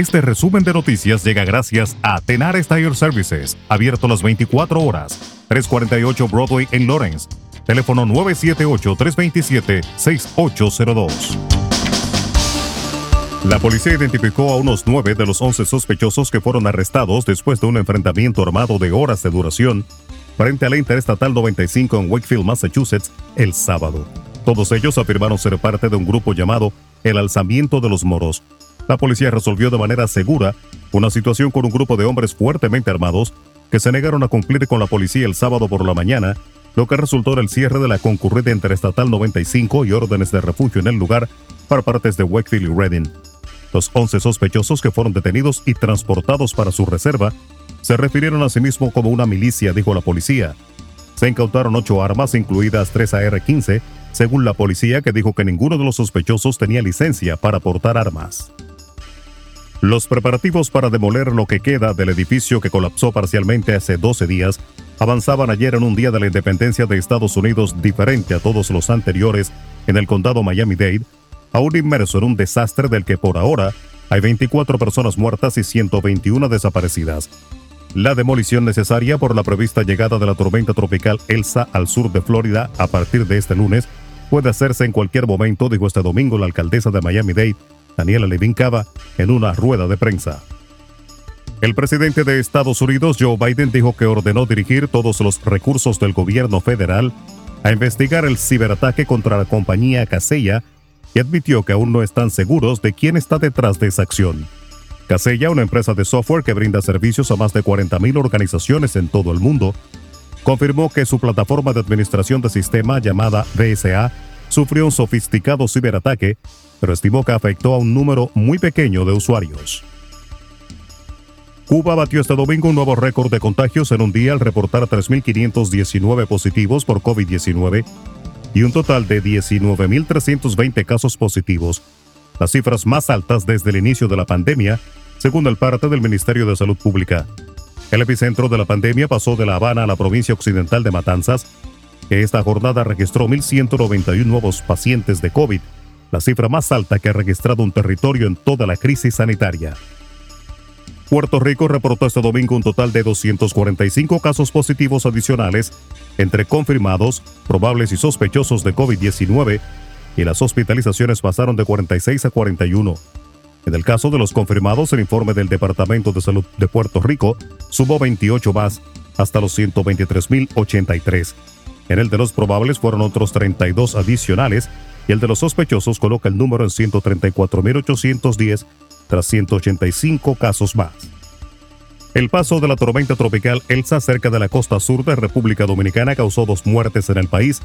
Este resumen de noticias llega gracias a Tenar Tire Services, abierto las 24 horas, 348 Broadway en Lawrence. Teléfono 978-327-6802. La policía identificó a unos nueve de los 11 sospechosos que fueron arrestados después de un enfrentamiento armado de horas de duración frente a la Interestatal 95 en Wakefield, Massachusetts, el sábado. Todos ellos afirmaron ser parte de un grupo llamado El Alzamiento de los Moros, la policía resolvió de manera segura una situación con un grupo de hombres fuertemente armados que se negaron a cumplir con la policía el sábado por la mañana, lo que resultó en el cierre de la concurrida Interestatal 95 y órdenes de refugio en el lugar para partes de Wakefield y Reading. Los 11 sospechosos que fueron detenidos y transportados para su reserva se refirieron a sí mismos como una milicia, dijo la policía. Se incautaron ocho armas, incluidas tres AR-15, según la policía que dijo que ninguno de los sospechosos tenía licencia para portar armas. Los preparativos para demoler lo que queda del edificio que colapsó parcialmente hace 12 días avanzaban ayer en un día de la independencia de Estados Unidos diferente a todos los anteriores en el condado Miami-Dade, aún inmerso en un desastre del que por ahora hay 24 personas muertas y 121 desaparecidas. La demolición necesaria por la prevista llegada de la tormenta tropical Elsa al sur de Florida a partir de este lunes puede hacerse en cualquier momento, dijo este domingo la alcaldesa de Miami-Dade, Daniela Levin Cava, en una rueda de prensa. El presidente de Estados Unidos, Joe Biden, dijo que ordenó dirigir todos los recursos del gobierno federal a investigar el ciberataque contra la compañía Casella y admitió que aún no están seguros de quién está detrás de esa acción. Casella, una empresa de software que brinda servicios a más de 40.000 organizaciones en todo el mundo, confirmó que su plataforma de administración de sistema llamada DSA sufrió un sofisticado ciberataque pero estimó que afectó a un número muy pequeño de usuarios. Cuba batió este domingo un nuevo récord de contagios en un día al reportar 3.519 positivos por COVID-19 y un total de 19.320 casos positivos, las cifras más altas desde el inicio de la pandemia, según el parte del Ministerio de Salud Pública. El epicentro de la pandemia pasó de La Habana a la provincia occidental de Matanzas, que esta jornada registró 1.191 nuevos pacientes de COVID, la cifra más alta que ha registrado un territorio en toda la crisis sanitaria. Puerto Rico reportó este domingo un total de 245 casos positivos adicionales entre confirmados, probables y sospechosos de COVID-19, y las hospitalizaciones pasaron de 46 a 41. En el caso de los confirmados, el informe del Departamento de Salud de Puerto Rico sumó 28 más, hasta los 123.083. En el de los probables fueron otros 32 adicionales, y el de los sospechosos coloca el número en 134.810 tras 185 casos más. El paso de la tormenta tropical Elsa cerca de la costa sur de República Dominicana causó dos muertes en el país,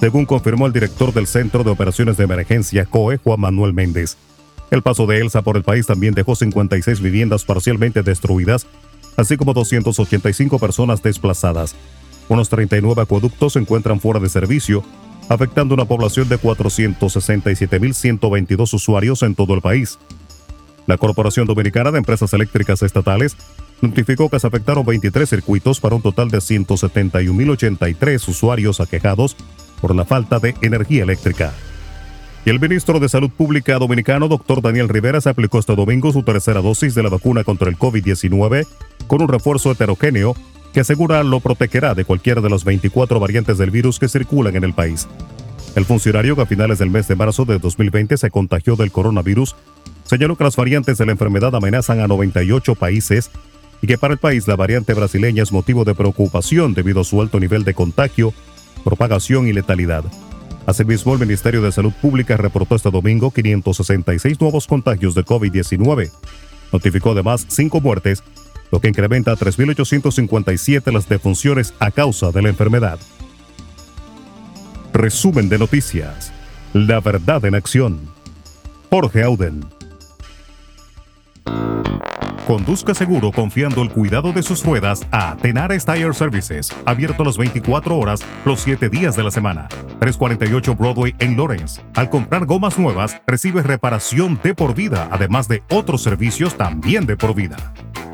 según confirmó el director del Centro de Operaciones de Emergencia COE, Juan Manuel Méndez. El paso de Elsa por el país también dejó 56 viviendas parcialmente destruidas, así como 285 personas desplazadas. Unos 39 acueductos se encuentran fuera de servicio afectando una población de 467.122 usuarios en todo el país. La Corporación Dominicana de Empresas Eléctricas Estatales notificó que se afectaron 23 circuitos para un total de 171.083 usuarios aquejados por la falta de energía eléctrica. Y el ministro de Salud Pública dominicano, doctor Daniel Rivera, se aplicó este domingo su tercera dosis de la vacuna contra el COVID-19 con un refuerzo heterogéneo que asegura lo protegerá de cualquiera de las 24 variantes del virus que circulan en el país. El funcionario que a finales del mes de marzo de 2020 se contagió del coronavirus señaló que las variantes de la enfermedad amenazan a 98 países y que para el país la variante brasileña es motivo de preocupación debido a su alto nivel de contagio, propagación y letalidad. Asimismo, el Ministerio de Salud Pública reportó este domingo 566 nuevos contagios de COVID-19. Notificó además cinco muertes lo que incrementa a 3.857 las defunciones a causa de la enfermedad. Resumen de noticias. La verdad en acción. Jorge Auden. Conduzca seguro confiando el cuidado de sus ruedas a Tenares Tire Services, abierto las 24 horas, los 7 días de la semana. 348 Broadway en Lawrence. Al comprar gomas nuevas, recibe reparación de por vida, además de otros servicios también de por vida.